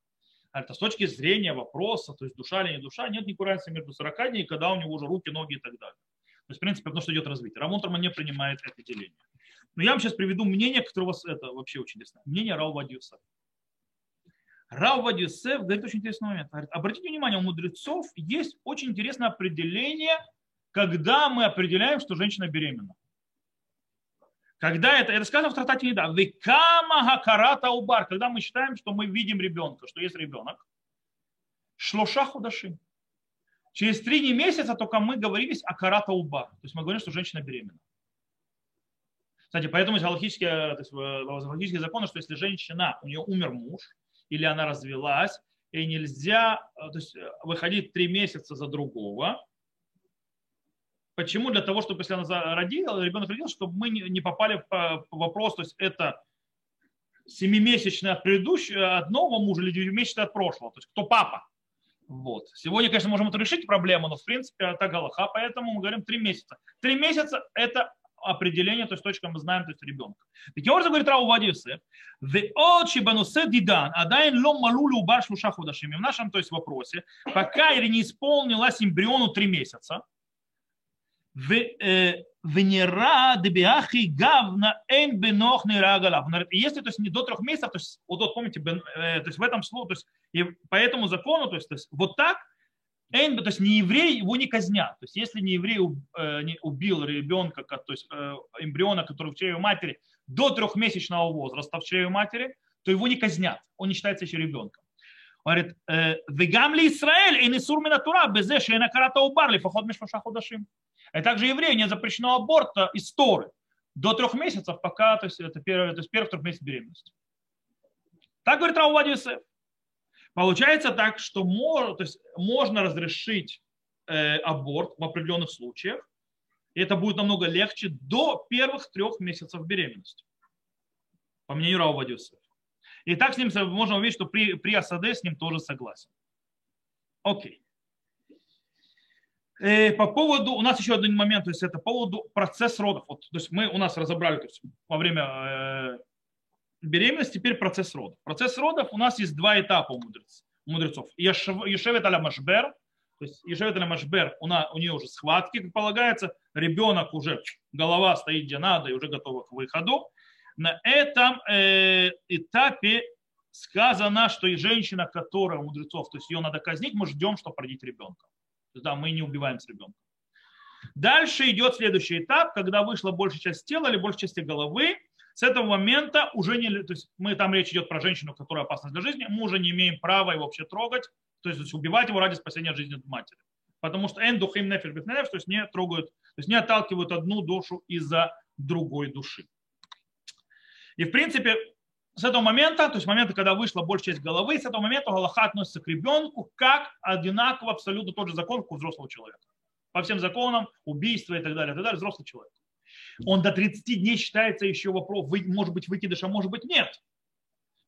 А это с точки зрения вопроса, то есть душа или не душа, нет никакой разницы между 40 дней, когда у него уже руки, ноги и так далее. То есть, в принципе, потому что идет развитие. Рамон не принимает это деление. Но я вам сейчас приведу мнение, которое у вас это вообще очень интересно. Мнение Рау Вадиусов. Рау Вадиусов говорит очень интересный момент. Говорит, обратите внимание, у мудрецов есть очень интересное определение, когда мы определяем, что женщина беременна. Когда это, это сказано в трактате Неда, векама хакарата убар, когда мы считаем, что мы видим ребенка, что есть ребенок, шлоша худашим. Через три месяца только мы говорились о карата уба. То есть мы говорим, что женщина беременна. Кстати, поэтому есть галактические, то есть, галактические законы, что если женщина, у нее умер муж, или она развелась, и нельзя то есть, выходить три месяца за другого. Почему? Для того, чтобы если она родила, ребенок родился, чтобы мы не попали в вопрос, то есть это семимесячное от предыдущего, от мужа или девятимесячное от прошлого. То есть кто папа? Вот. Сегодня, конечно, можем это решить проблему, но в принципе это галаха, поэтому мы говорим три месяца. Три месяца это определение, то есть точка мы знаем, то есть ребенка. Таким образом, говорит Рау Вадиусе, в банусе дидан, адайн лом малули убар шлуша худашими. В нашем, то есть вопросе, пока или не исполнилась эмбриону три месяца, э, Венера дебиахи гавна эн бенох нейрагалав. Если то есть не до трех месяцев, то есть вот, вот помните, э, то есть в этом слове, то есть и по этому закону, то есть, то есть вот так, эн, то есть не еврей его не казнят. То есть если не еврей э, убил ребенка, то есть э, эмбриона, который в чреве матери до трехмесячного возраста в чреве матери, то его не казнят. Он не считается еще ребенком. говорит, вегам ли Израиль и не сур минатура, безе шейна карата убар, поход между ходашим. И также еврею не запрещено аборта из Торы до трех месяцев, пока, то есть это первый, то есть первых трех месяцев беременности. Так говорит Раувадий Юсеф. Получается так, что можно, то есть можно разрешить э, аборт в определенных случаях, и это будет намного легче до первых трех месяцев беременности. По мнению Раувадий Юсеф. И так с ним можно увидеть, что при, при Асаде с ним тоже согласен. Окей. Э, по поводу, у нас еще один момент, то есть это по поводу процесс родов. Вот, то есть мы у нас разобрали то есть, во время э, беременности, теперь процесс родов. Процесс родов у нас есть два этапа у, мудрец, у мудрецов. Ешевет аля машбер, то есть Ешевет аля машбер, у, на, у нее уже схватки, как полагается, ребенок уже, голова стоит где надо и уже готова к выходу. На этом э, этапе сказано, что и женщина, которая у мудрецов, то есть ее надо казнить, мы ждем, чтобы родить ребенка. То есть, да, мы не убиваем с ребенком. Дальше идет следующий этап, когда вышла большая часть тела или большая часть головы. С этого момента уже не, то есть мы там речь идет про женщину, которая опасна для жизни, мы уже не имеем права его вообще трогать, то есть убивать его ради спасения жизни матери. Потому что эн духим нефиш то есть не трогают, то есть не отталкивают одну душу из-за другой души. И в принципе с этого момента, то есть момента, когда вышла большая часть головы, с этого момента Галаха относится к ребенку как одинаково абсолютно тот же закон, как у взрослого человека. По всем законам, убийство и так далее, и так далее, взрослый человек. Он до 30 дней считается еще вопрос, может быть выкидыш, а может быть нет.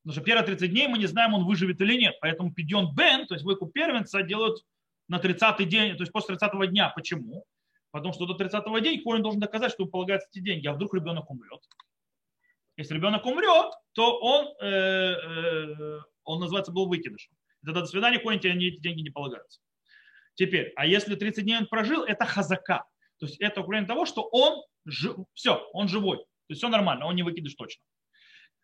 Потому что первые 30 дней мы не знаем, он выживет или нет. Поэтому пидьон бен, то есть выкуп первенца, делают на 30 день, то есть после 30 дня. Почему? Потому что до 30 дня Коин должен доказать, что ему полагаются эти деньги, а вдруг ребенок умрет. Если ребенок умрет, то он, э, э, он называется был выкидышем. Тогда до свидания, Коин тебе эти деньги не полагаются. Теперь, а если 30 дней он прожил, это хазака. То есть это укрепление того, что он, жив, все, он живой. То есть все нормально, он не выкидыш точно.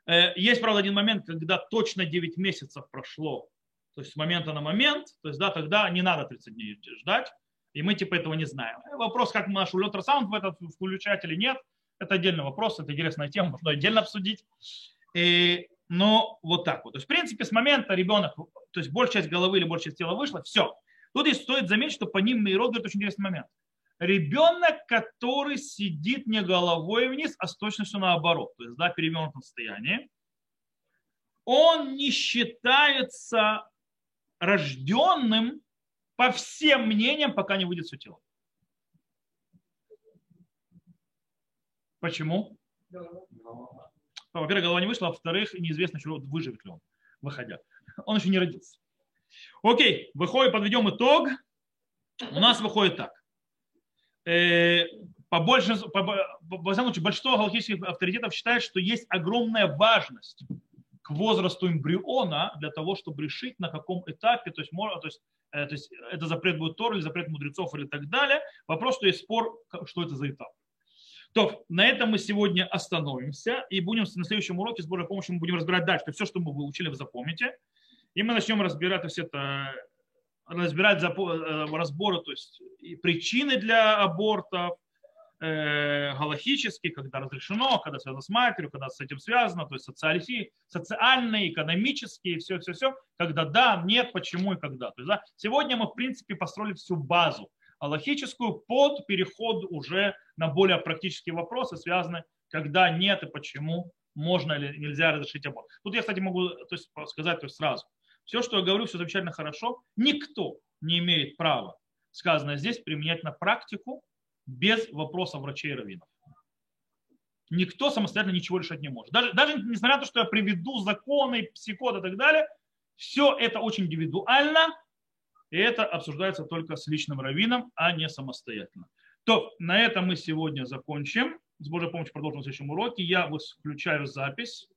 Э, есть, правда, один момент, когда точно 9 месяцев прошло, то есть с момента на момент, то есть да, тогда не надо 30 дней ждать, и мы типа этого не знаем. Вопрос, как наш ультрасаунд в этот включать или нет, это отдельный вопрос, это интересная тема, можно отдельно обсудить. И, но вот так вот. То есть, в принципе, с момента ребенок, то есть большая часть головы или большая часть тела вышла, все. Тут здесь стоит заметить, что по ним Мейрод говорит очень интересный момент. Ребенок, который сидит не головой вниз, а с точностью наоборот, то есть да, перевернутом состоянии, он не считается рожденным по всем мнениям, пока не выйдет все тело. Почему? Во-первых, голова не вышла, а во-вторых, неизвестно, что выживет ли он, выходя. Он еще не родился. Окей, выходит, подведем итог. У нас выходит так. Э, по, большинству, по, по, по случае, большинство галактических авторитетов считает, что есть огромная важность к возрасту эмбриона для того, чтобы решить, на каком этапе, то есть, можно, то есть, э, то есть это запрет будет Тор или запрет мудрецов или так далее. Вопрос, что есть спор, что это за этап. То, на этом мы сегодня остановимся и будем на следующем уроке с Божьей помощью мы будем разбирать дальше. Все, что мы выучили, вы запомните. И мы начнем разбирать то есть это, разбирать э, разборы, то есть и причины для абортов, э, галахические, когда разрешено, когда связано с матерью, когда с этим связано, то есть социальные, социальные экономические, все, все, все, когда да, нет, почему и когда. То есть, да, сегодня мы, в принципе, построили всю базу аллахическую под переход уже на более практические вопросы, связанные, когда нет и почему можно или нельзя разрешить аборт. Тут я, кстати, могу то есть, сказать то есть, сразу. Все, что я говорю, все замечательно хорошо. Никто не имеет права, сказанное здесь, применять на практику без вопроса врачей и раввинов. Никто самостоятельно ничего решать не может. Даже, даже несмотря на то, что я приведу законы, психот и так далее, все это очень индивидуально, и это обсуждается только с личным раввином, а не самостоятельно. То на этом мы сегодня закончим. С Божьей помощью продолжим в следующем уроке. Я включаю запись.